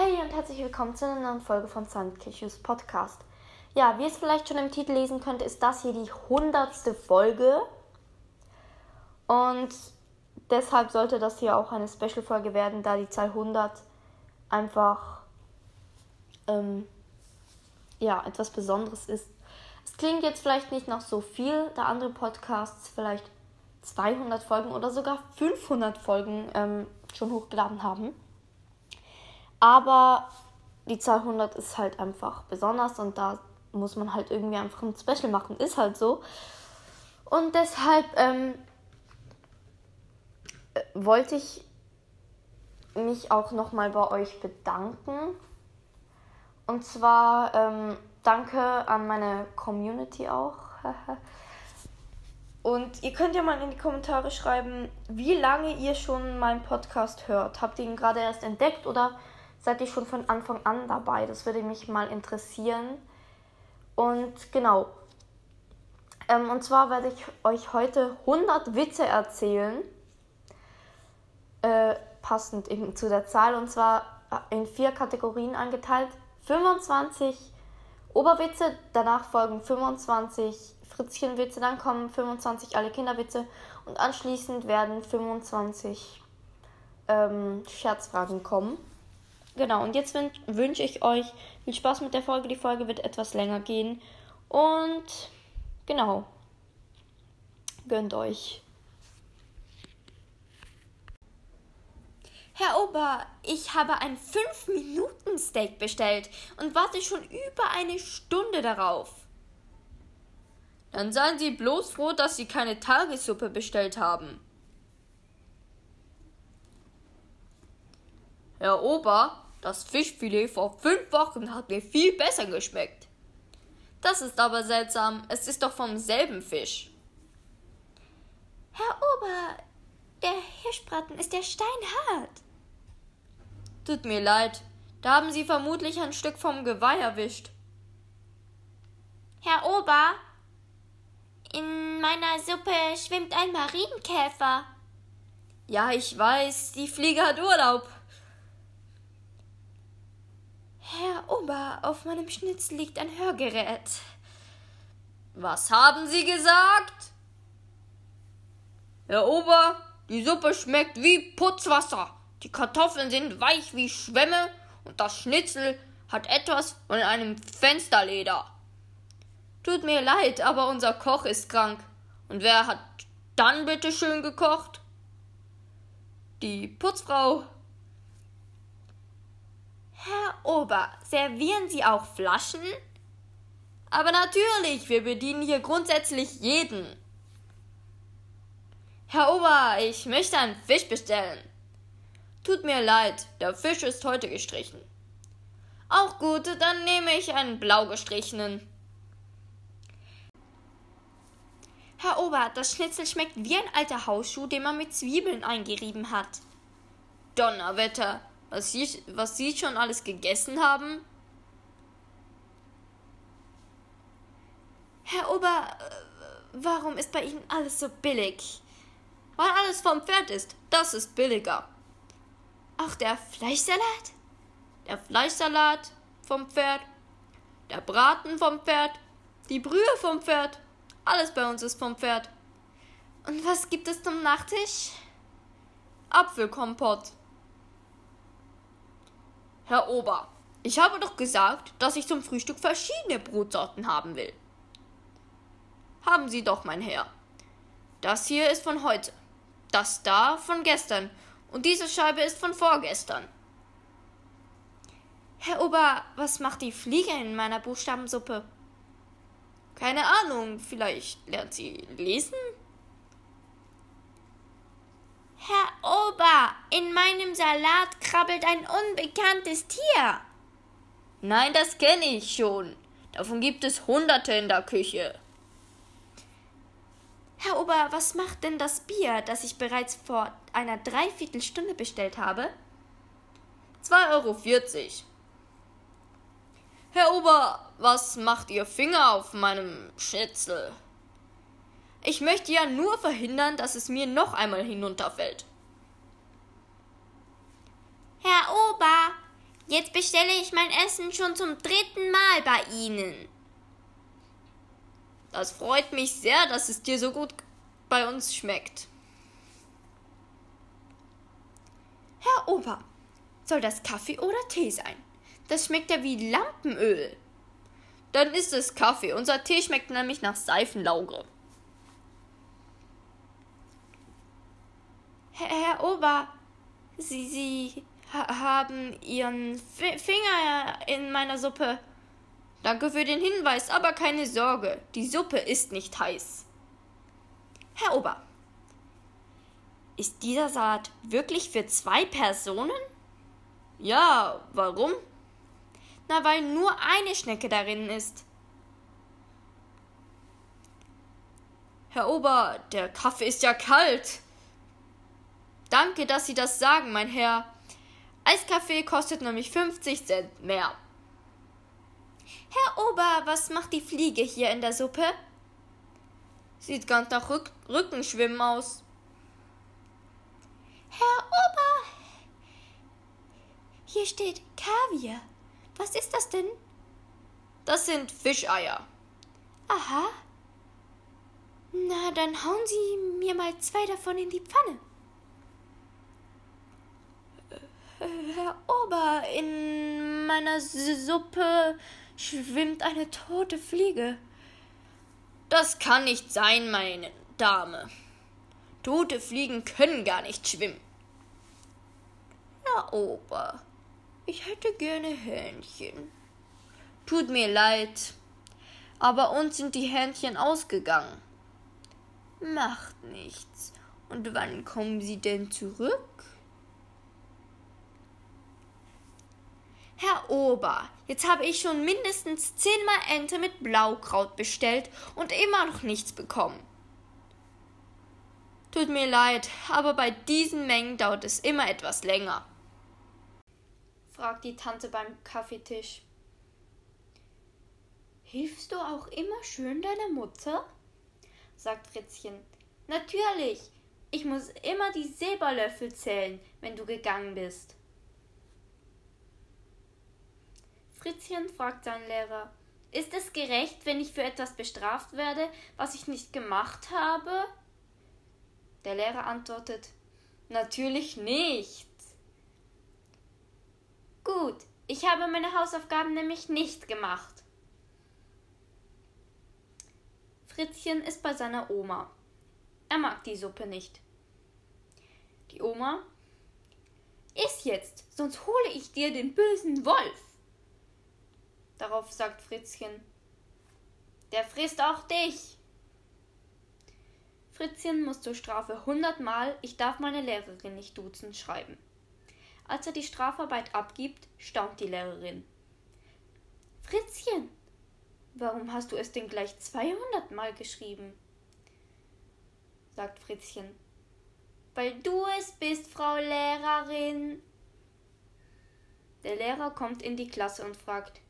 Hey und herzlich willkommen zu einer neuen Folge von Sandkishes Podcast. Ja, wie ihr es vielleicht schon im Titel lesen könnt, ist das hier die hundertste Folge. Und deshalb sollte das hier auch eine Special-Folge werden, da die Zahl 100 einfach ähm, ja, etwas Besonderes ist. Es klingt jetzt vielleicht nicht noch so viel, da andere Podcasts vielleicht 200 Folgen oder sogar 500 Folgen ähm, schon hochgeladen haben. Aber die Zahl 100 ist halt einfach besonders und da muss man halt irgendwie einfach ein Special machen. Ist halt so. Und deshalb ähm, äh, wollte ich mich auch nochmal bei euch bedanken. Und zwar ähm, danke an meine Community auch. Und ihr könnt ja mal in die Kommentare schreiben, wie lange ihr schon meinen Podcast hört. Habt ihr ihn gerade erst entdeckt oder seid ihr schon von Anfang an dabei? Das würde mich mal interessieren. Und genau. Ähm, und zwar werde ich euch heute 100 Witze erzählen. Äh, passend eben zu der Zahl. Und zwar in vier Kategorien eingeteilt. 25 Oberwitze, danach folgen 25 Fritzchenwitze, dann kommen 25 alle Kinderwitze und anschließend werden 25 ähm, Scherzfragen kommen. Genau, und jetzt wünsche ich euch viel Spaß mit der Folge. Die Folge wird etwas länger gehen. Und genau, gönnt euch. Herr Ober, ich habe ein 5-Minuten-Steak bestellt und warte schon über eine Stunde darauf. Dann seien Sie bloß froh, dass Sie keine Tagessuppe bestellt haben. Herr Ober, das Fischfilet vor fünf Wochen hat mir viel besser geschmeckt. Das ist aber seltsam, es ist doch vom selben Fisch. Herr Ober, der Hirschbraten ist ja steinhart. Tut mir leid, da haben Sie vermutlich ein Stück vom Geweih erwischt. Herr Ober, in meiner Suppe schwimmt ein Marienkäfer. Ja, ich weiß, die Fliege hat Urlaub. Herr Ober, auf meinem Schnitzel liegt ein Hörgerät. Was haben Sie gesagt? Herr Ober, die Suppe schmeckt wie Putzwasser. Die Kartoffeln sind weich wie Schwämme und das Schnitzel hat etwas von einem Fensterleder. Tut mir leid, aber unser Koch ist krank. Und wer hat dann bitte schön gekocht? Die Putzfrau. Herr Ober, servieren Sie auch Flaschen? Aber natürlich, wir bedienen hier grundsätzlich jeden. Herr Ober, ich möchte einen Fisch bestellen. Tut mir leid, der Fisch ist heute gestrichen. Auch gut, dann nehme ich einen blau gestrichenen. Herr Ober, das Schnitzel schmeckt wie ein alter Hausschuh, den man mit Zwiebeln eingerieben hat. Donnerwetter, was Sie, was Sie schon alles gegessen haben? Herr Ober, äh, warum ist bei Ihnen alles so billig? Weil alles vom Pferd ist, das ist billiger. Auch der Fleischsalat? Der Fleischsalat vom Pferd, der Braten vom Pferd, die Brühe vom Pferd. Alles bei uns ist vom Pferd. Und was gibt es zum Nachtisch? Apfelkompott. Herr Ober, ich habe doch gesagt, dass ich zum Frühstück verschiedene Brotsorten haben will. Haben Sie doch, mein Herr. Das hier ist von heute, das da von gestern und diese Scheibe ist von vorgestern. Herr Ober, was macht die Fliege in meiner Buchstabensuppe? Keine Ahnung, vielleicht lernt sie lesen? Herr Ober, in meinem Salat krabbelt ein unbekanntes Tier. Nein, das kenne ich schon. Davon gibt es Hunderte in der Küche. Herr Ober, was macht denn das Bier, das ich bereits vor einer Dreiviertelstunde bestellt habe? 2,40 Euro. Herr Ober, was macht Ihr Finger auf meinem Schnitzel? Ich möchte ja nur verhindern, dass es mir noch einmal hinunterfällt. Herr Ober, Jetzt bestelle ich mein Essen schon zum dritten Mal bei Ihnen. Das freut mich sehr, dass es dir so gut bei uns schmeckt. Herr Ober, soll das Kaffee oder Tee sein? Das schmeckt ja wie Lampenöl. Dann ist es Kaffee. Unser Tee schmeckt nämlich nach Seifenlauge. Herr, Ober, Sie, Sie ha haben Ihren F Finger in meiner Suppe. Danke für den Hinweis, aber keine Sorge, die Suppe ist nicht heiß. Herr Ober, ist dieser Salat wirklich für zwei Personen? Ja, warum? Na, weil nur eine Schnecke darin ist. Herr Ober, der Kaffee ist ja kalt. Danke, dass Sie das sagen, mein Herr. Eiskaffee kostet nämlich 50 Cent mehr. Herr Ober, was macht die Fliege hier in der Suppe? Sieht ganz nach Rück Rückenschwimmen aus. Herr Ober, hier steht Kaviar. Was ist das denn? Das sind Fischeier. Aha. Na, dann hauen Sie mir mal zwei davon in die Pfanne. Herr Ober, in meiner Suppe schwimmt eine tote Fliege. Das kann nicht sein, meine Dame. Tote Fliegen können gar nicht schwimmen. Herr Ober, ich hätte gerne Hähnchen. Tut mir leid, aber uns sind die Hähnchen ausgegangen. Macht nichts. Und wann kommen Sie denn zurück? Herr Ober, jetzt habe ich schon mindestens zehnmal Ente mit Blaukraut bestellt und immer noch nichts bekommen. Tut mir leid, aber bei diesen Mengen dauert es immer etwas länger. fragt die Tante beim Kaffeetisch. Hilfst du auch immer schön deiner Mutter? sagt Fritzchen. Natürlich. Ich muss immer die Silberlöffel zählen, wenn du gegangen bist. Fritzchen fragt seinen Lehrer, ist es gerecht, wenn ich für etwas bestraft werde, was ich nicht gemacht habe? Der Lehrer antwortet, natürlich nicht. Gut, ich habe meine Hausaufgaben nämlich nicht gemacht. Fritzchen ist bei seiner Oma. Er mag die Suppe nicht. Die Oma, iss jetzt, sonst hole ich dir den bösen Wolf. Darauf sagt Fritzchen, der frisst auch dich. Fritzchen muss zur Strafe hundertmal Ich darf meine Lehrerin nicht duzen schreiben. Als er die Strafarbeit abgibt, staunt die Lehrerin. Fritzchen, warum hast du es denn gleich 200 Mal geschrieben? sagt Fritzchen. Weil du es bist, Frau Lehrerin. Der Lehrer kommt in die Klasse und fragt,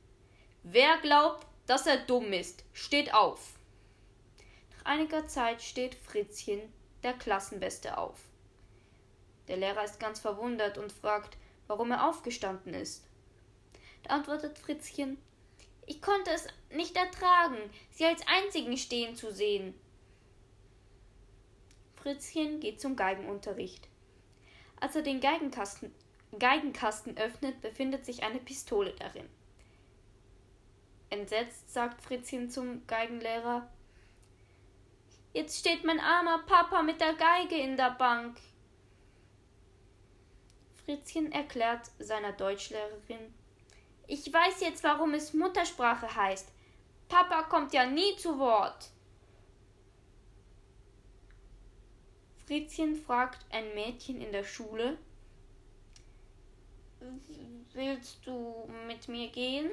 Wer glaubt, dass er dumm ist, steht auf. Nach einiger Zeit steht Fritzchen, der Klassenbeste, auf. Der Lehrer ist ganz verwundert und fragt, warum er aufgestanden ist. Da antwortet Fritzchen, ich konnte es nicht ertragen, sie als einzigen stehen zu sehen. Fritzchen geht zum Geigenunterricht. Als er den Geigenkasten, Geigenkasten öffnet, befindet sich eine Pistole darin. Entsetzt sagt Fritzchen zum Geigenlehrer. Jetzt steht mein armer Papa mit der Geige in der Bank. Fritzchen erklärt seiner Deutschlehrerin. Ich weiß jetzt, warum es Muttersprache heißt. Papa kommt ja nie zu Wort. Fritzchen fragt ein Mädchen in der Schule. Willst du mit mir gehen?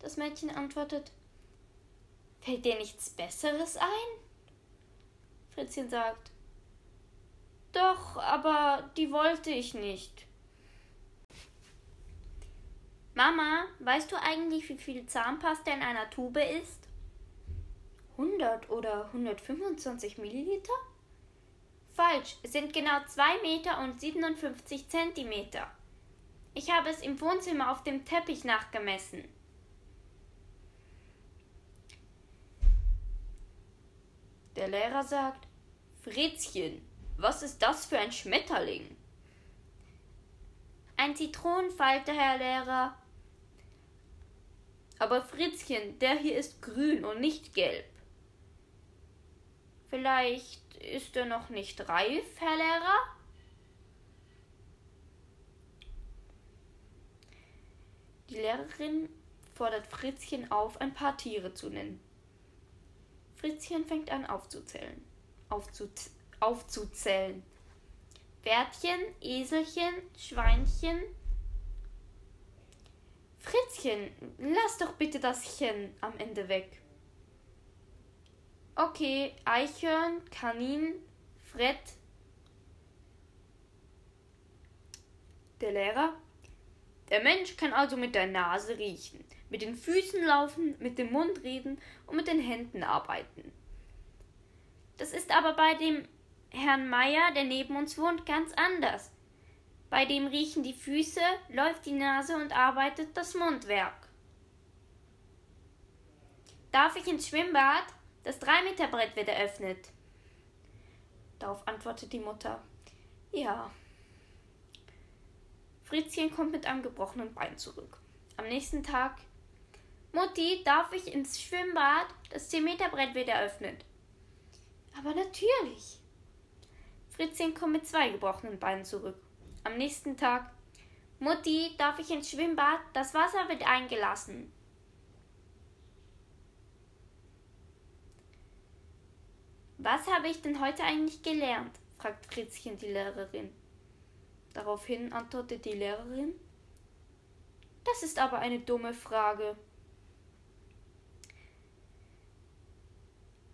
Das Mädchen antwortet, Fällt dir nichts Besseres ein? Fritzchen sagt, Doch, aber die wollte ich nicht. Mama, weißt du eigentlich, wie viel Zahnpasta in einer Tube ist? 100 oder 125 Milliliter? Falsch, es sind genau 2 Meter und 57 Zentimeter. Ich habe es im Wohnzimmer auf dem Teppich nachgemessen. Der Lehrer sagt, Fritzchen, was ist das für ein Schmetterling? Ein Zitronenfalter, Herr Lehrer. Aber Fritzchen, der hier ist grün und nicht gelb. Vielleicht ist er noch nicht reif, Herr Lehrer? Die Lehrerin fordert Fritzchen auf, ein paar Tiere zu nennen. Fritzchen fängt an aufzuzählen. Aufzuz aufzuzählen. Pferdchen, Eselchen, Schweinchen. Fritzchen, lass doch bitte das Chen am Ende weg. Okay, Eichhörn, Kanin, Fred. Der Lehrer. Der Mensch kann also mit der Nase riechen, mit den Füßen laufen, mit dem Mund reden und mit den Händen arbeiten. Das ist aber bei dem Herrn Meier, der neben uns wohnt, ganz anders. Bei dem riechen die Füße, läuft die Nase und arbeitet das Mundwerk. Darf ich ins Schwimmbad? Das Drei-Meter-Brett wird eröffnet. Darauf antwortet die Mutter: Ja. Fritzchen kommt mit einem gebrochenen Bein zurück. Am nächsten Tag: Mutti, darf ich ins Schwimmbad? Das 10-Meter-Brett wird eröffnet. Aber natürlich. Fritzchen kommt mit zwei gebrochenen Beinen zurück. Am nächsten Tag. Mutti, darf ich ins Schwimmbad? Das Wasser wird eingelassen. Was habe ich denn heute eigentlich gelernt? fragt Fritzchen die Lehrerin. Daraufhin antwortet die Lehrerin. Das ist aber eine dumme Frage.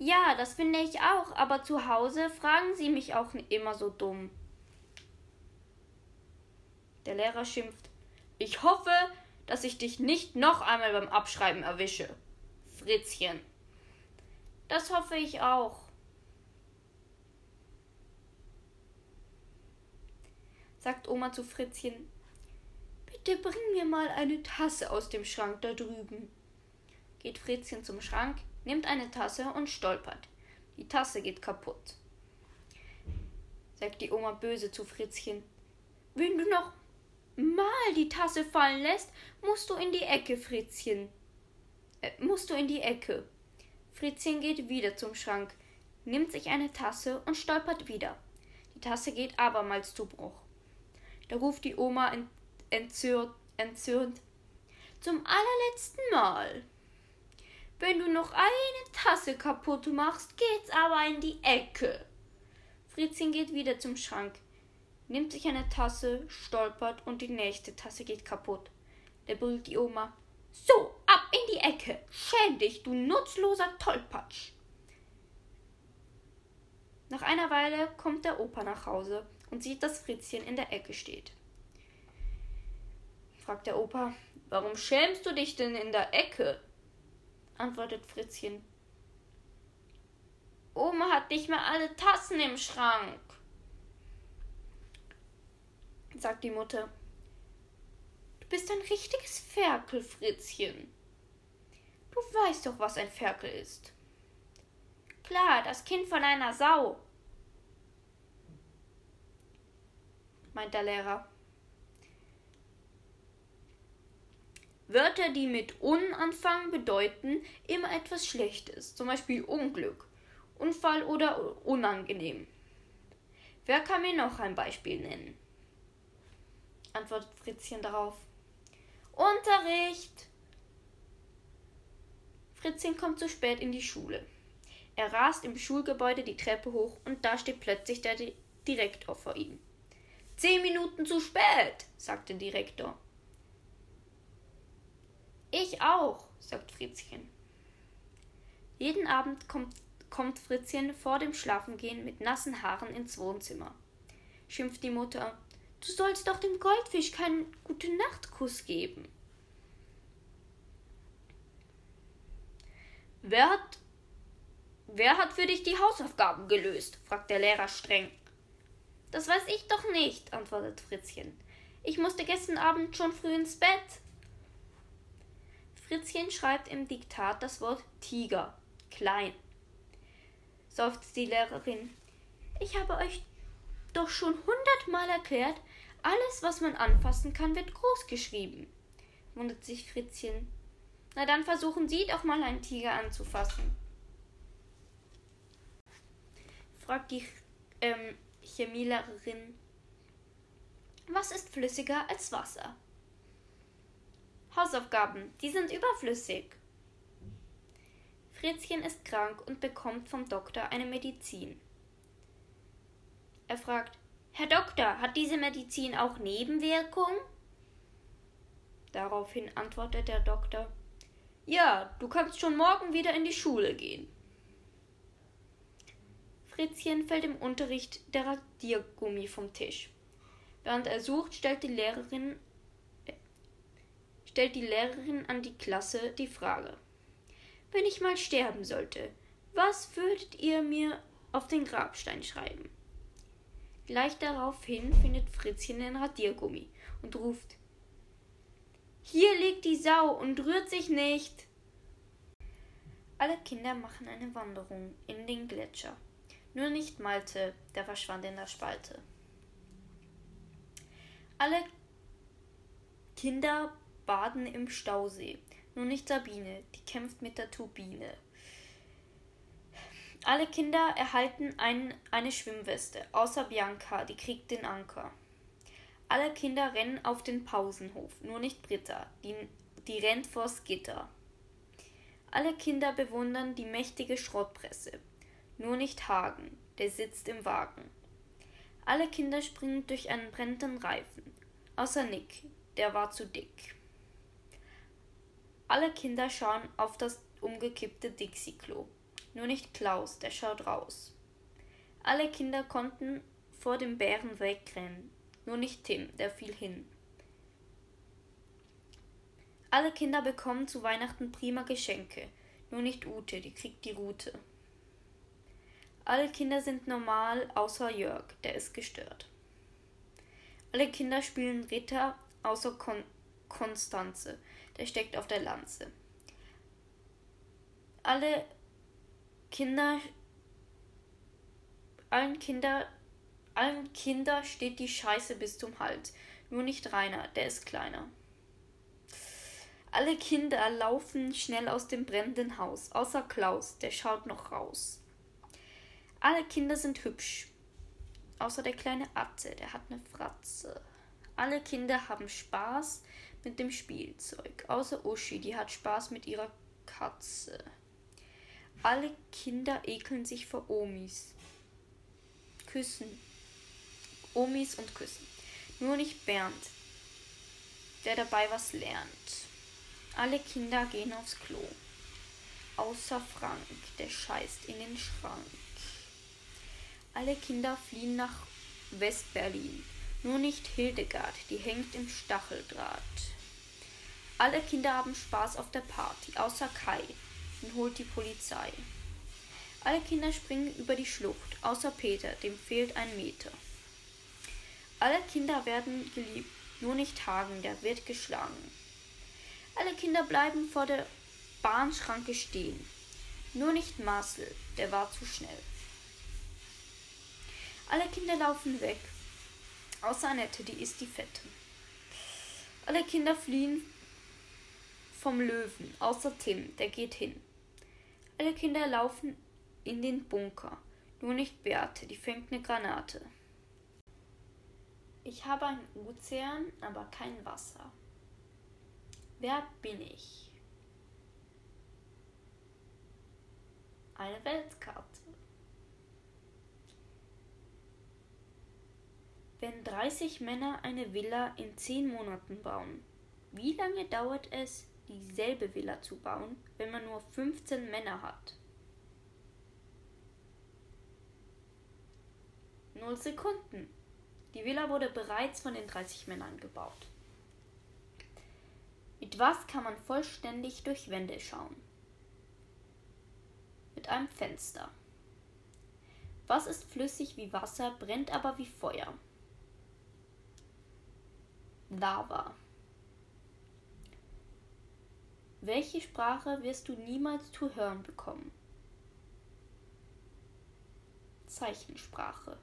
Ja, das finde ich auch, aber zu Hause fragen Sie mich auch immer so dumm. Der Lehrer schimpft. Ich hoffe, dass ich dich nicht noch einmal beim Abschreiben erwische. Fritzchen. Das hoffe ich auch. Sagt Oma zu Fritzchen. Bitte bring mir mal eine Tasse aus dem Schrank da drüben. Geht Fritzchen zum Schrank, nimmt eine Tasse und stolpert. Die Tasse geht kaputt. Sagt die Oma böse zu Fritzchen. Wenn du noch mal die Tasse fallen lässt, musst du in die Ecke, Fritzchen. Äh, musst du in die Ecke. Fritzchen geht wieder zum Schrank, nimmt sich eine Tasse und stolpert wieder. Die Tasse geht abermals zu Bruch. Da ruft die Oma entzürnt, entzürnt Zum allerletzten Mal. Wenn du noch eine Tasse kaputt machst, geht's aber in die Ecke. Fritzchen geht wieder zum Schrank, nimmt sich eine Tasse, stolpert und die nächste Tasse geht kaputt. Da brüllt die Oma. So, ab in die Ecke. Schäm dich, du nutzloser Tollpatsch. Nach einer Weile kommt der Opa nach Hause und sieht, dass Fritzchen in der Ecke steht. Fragt der Opa, warum schämst du dich denn in der Ecke? Antwortet Fritzchen. Oma hat nicht mehr alle Tassen im Schrank, sagt die Mutter. Du bist ein richtiges Ferkel, Fritzchen. Du weißt doch, was ein Ferkel ist. Klar, das Kind von einer Sau, meint der Lehrer. Wörter, die mit un anfangen, bedeuten immer etwas Schlechtes, zum Beispiel Unglück, Unfall oder unangenehm. Wer kann mir noch ein Beispiel nennen? antwortet Fritzchen darauf. Unterricht! Fritzchen kommt zu spät in die Schule. Er rast im Schulgebäude die Treppe hoch und da steht plötzlich der Direktor vor ihm. Zehn Minuten zu spät, sagt der Direktor. Ich auch, sagt Fritzchen. Jeden Abend kommt, kommt Fritzchen vor dem Schlafengehen mit nassen Haaren ins Wohnzimmer. Schimpft die Mutter. Du sollst doch dem Goldfisch keinen gute Nachtkuss geben. Wer hat, wer hat für dich die Hausaufgaben gelöst? fragt der Lehrer streng. Das weiß ich doch nicht, antwortet Fritzchen. Ich musste gestern Abend schon früh ins Bett. Fritzchen schreibt im Diktat das Wort Tiger, klein. Seufzt die Lehrerin. Ich habe euch doch schon hundertmal erklärt, alles, was man anfassen kann, wird groß geschrieben. wundert sich Fritzchen. Na dann versuchen Sie doch mal einen Tiger anzufassen. Fragt die ähm, Chemielehrerin. Was ist flüssiger als Wasser? Hausaufgaben, die sind überflüssig. Fritzchen ist krank und bekommt vom Doktor eine Medizin. Er fragt, Herr Doktor, hat diese Medizin auch Nebenwirkungen? Daraufhin antwortet der Doktor, ja, du kannst schon morgen wieder in die Schule gehen. Fritzchen fällt im Unterricht der Radiergummi vom Tisch. Während er sucht, stellt die Lehrerin, stellt die Lehrerin an die Klasse die Frage: Wenn ich mal sterben sollte, was würdet ihr mir auf den Grabstein schreiben? Gleich daraufhin findet Fritzchen den Radiergummi und ruft: Hier liegt die Sau und rührt sich nicht. Alle Kinder machen eine Wanderung in den Gletscher. Nur nicht Malte, der verschwand in der Spalte. Alle Kinder baden im Stausee, nur nicht Sabine, die kämpft mit der Turbine. Alle Kinder erhalten ein, eine Schwimmweste, außer Bianca, die kriegt den Anker. Alle Kinder rennen auf den Pausenhof, nur nicht Britta, die, die rennt vors Gitter. Alle Kinder bewundern die mächtige Schrottpresse, nur nicht Hagen, der sitzt im Wagen. Alle Kinder springen durch einen brennenden Reifen, außer Nick, der war zu dick. Alle Kinder schauen auf das umgekippte Dixie-Klo, nur nicht Klaus, der schaut raus. Alle Kinder konnten vor dem Bären wegrennen, nur nicht Tim, der fiel hin. Alle Kinder bekommen zu Weihnachten prima Geschenke, nur nicht Ute, die kriegt die Rute. Alle Kinder sind normal, außer Jörg, der ist gestört. Alle Kinder spielen Ritter, außer Kon Konstanze, der steckt auf der Lanze. Alle Kinder, allen Kinder, allen Kinder steht die Scheiße bis zum Hals. Nur nicht Rainer, der ist kleiner. Alle Kinder laufen schnell aus dem brennenden Haus, außer Klaus, der schaut noch raus. Alle Kinder sind hübsch. Außer der kleine Atze, der hat eine Fratze. Alle Kinder haben Spaß mit dem Spielzeug. Außer Uschi, die hat Spaß mit ihrer Katze. Alle Kinder ekeln sich vor Omis. Küssen. Omis und küssen. Nur nicht Bernd, der dabei was lernt. Alle Kinder gehen aufs Klo. Außer Frank, der scheißt in den Schrank. Alle Kinder fliehen nach West-Berlin. Nur nicht Hildegard, die hängt im Stacheldraht. Alle Kinder haben Spaß auf der Party, außer Kai, den holt die Polizei. Alle Kinder springen über die Schlucht, außer Peter, dem fehlt ein Meter. Alle Kinder werden geliebt, nur nicht Hagen, der wird geschlagen. Alle Kinder bleiben vor der Bahnschranke stehen, nur nicht Marcel, der war zu schnell. Alle Kinder laufen weg. Außer Annette, die ist die Fette. Alle Kinder fliehen vom Löwen, außer Tim, der geht hin. Alle Kinder laufen in den Bunker, nur nicht Beate, die fängt eine Granate. Ich habe einen Ozean, aber kein Wasser. Wer bin ich? Eine Weltkarte. Wenn 30 Männer eine Villa in 10 Monaten bauen, wie lange dauert es, dieselbe Villa zu bauen, wenn man nur 15 Männer hat? 0 Sekunden. Die Villa wurde bereits von den 30 Männern gebaut. Mit was kann man vollständig durch Wände schauen? Mit einem Fenster. Was ist flüssig wie Wasser, brennt aber wie Feuer? Lava. Welche Sprache wirst du niemals zu hören bekommen? Zeichensprache.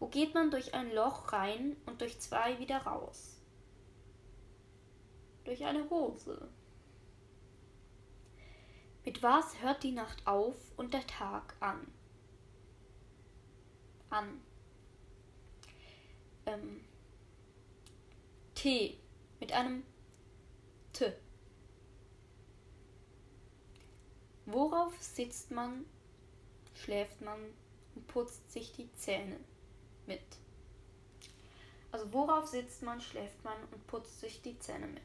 Wo geht man durch ein Loch rein und durch zwei wieder raus? Durch eine Hose. Mit was hört die Nacht auf und der Tag an? An. Ähm. T. Mit einem T. Worauf sitzt man, schläft man und putzt sich die Zähne mit? Also worauf sitzt man, schläft man und putzt sich die Zähne mit?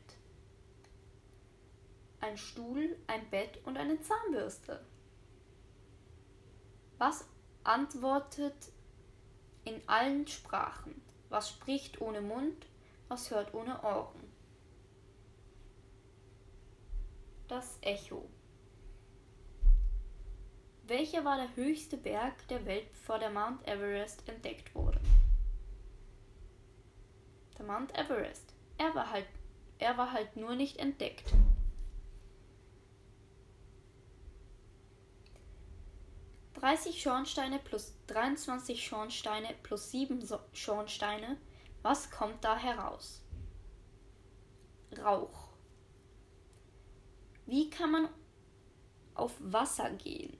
Ein Stuhl, ein Bett und eine Zahnbürste. Was antwortet in allen Sprachen? Was spricht ohne Mund? Was hört ohne Ohren? Das Echo. Welcher war der höchste Berg der Welt, bevor der Mount Everest entdeckt wurde? Der Mount Everest. Er war halt, er war halt nur nicht entdeckt. Dreißig Schornsteine plus 23 Schornsteine plus 7 Schornsteine. Was kommt da heraus? Rauch. Wie kann man auf Wasser gehen?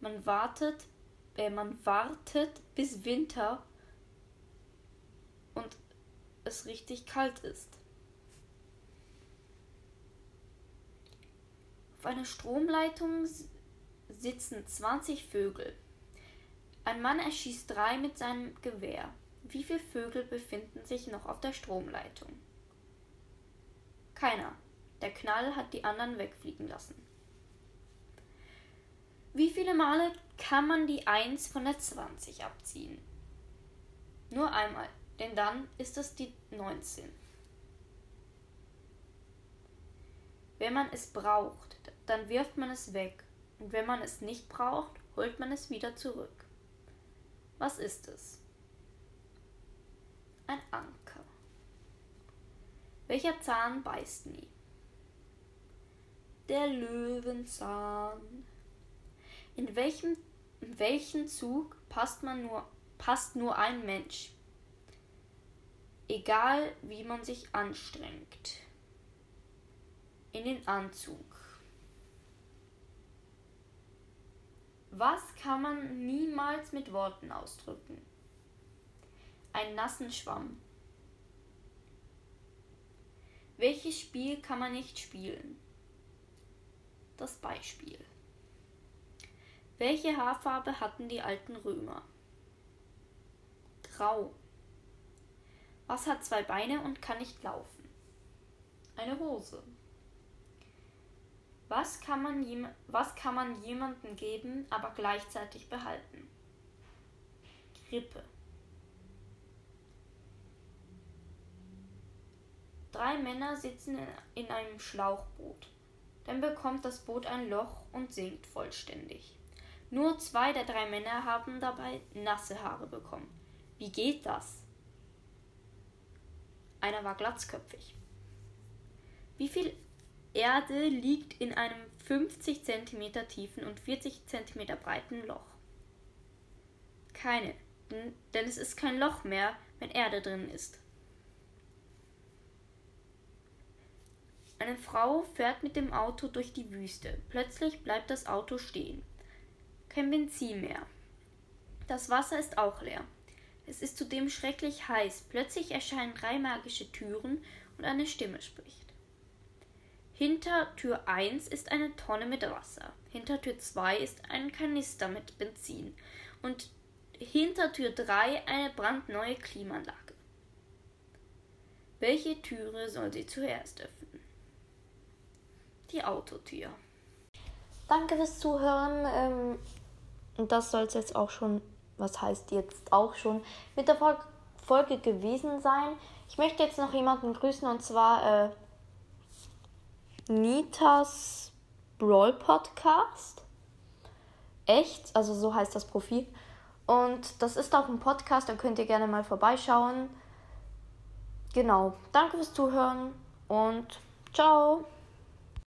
Man wartet, äh, man wartet bis Winter und es richtig kalt ist. Auf einer Stromleitung sitzen 20 Vögel. Ein Mann erschießt drei mit seinem Gewehr. Wie viele Vögel befinden sich noch auf der Stromleitung? Keiner. Der Knall hat die anderen wegfliegen lassen. Wie viele Male kann man die 1 von der 20 abziehen? Nur einmal, denn dann ist es die 19. Wenn man es braucht, dann wirft man es weg. Und wenn man es nicht braucht, holt man es wieder zurück. Was ist es? Ein Anker. Welcher Zahn beißt nie? der Löwenzahn. In welchem, in welchen Zug passt man nur, passt nur ein Mensch? Egal wie man sich anstrengt. In den Anzug. Was kann man niemals mit Worten ausdrücken? Ein nassen Schwamm. Welches Spiel kann man nicht spielen? Das Beispiel. Welche Haarfarbe hatten die alten Römer? Grau. Was hat zwei Beine und kann nicht laufen? Eine Hose. Was kann man, was kann man jemandem geben, aber gleichzeitig behalten? Grippe. Drei Männer sitzen in einem Schlauchboot. Dann bekommt das Boot ein Loch und sinkt vollständig. Nur zwei der drei Männer haben dabei nasse Haare bekommen. Wie geht das? Einer war glatzköpfig. Wie viel Erde liegt in einem 50 cm tiefen und 40 cm breiten Loch? Keine, denn es ist kein Loch mehr, wenn Erde drin ist. Eine Frau fährt mit dem Auto durch die Wüste. Plötzlich bleibt das Auto stehen. Kein Benzin mehr. Das Wasser ist auch leer. Es ist zudem schrecklich heiß. Plötzlich erscheinen drei magische Türen und eine Stimme spricht. Hinter Tür 1 ist eine Tonne mit Wasser. Hinter Tür 2 ist ein Kanister mit Benzin. Und hinter Tür 3 eine brandneue Klimaanlage. Welche Türe soll sie zuerst öffnen? die Autotür. Danke fürs Zuhören. Ähm, und das soll es jetzt auch schon, was heißt jetzt auch schon, mit der Folge gewesen sein. Ich möchte jetzt noch jemanden grüßen und zwar äh, Nitas Brawl Podcast. Echt, also so heißt das Profil. Und das ist auch ein Podcast, da könnt ihr gerne mal vorbeischauen. Genau. Danke fürs Zuhören und ciao.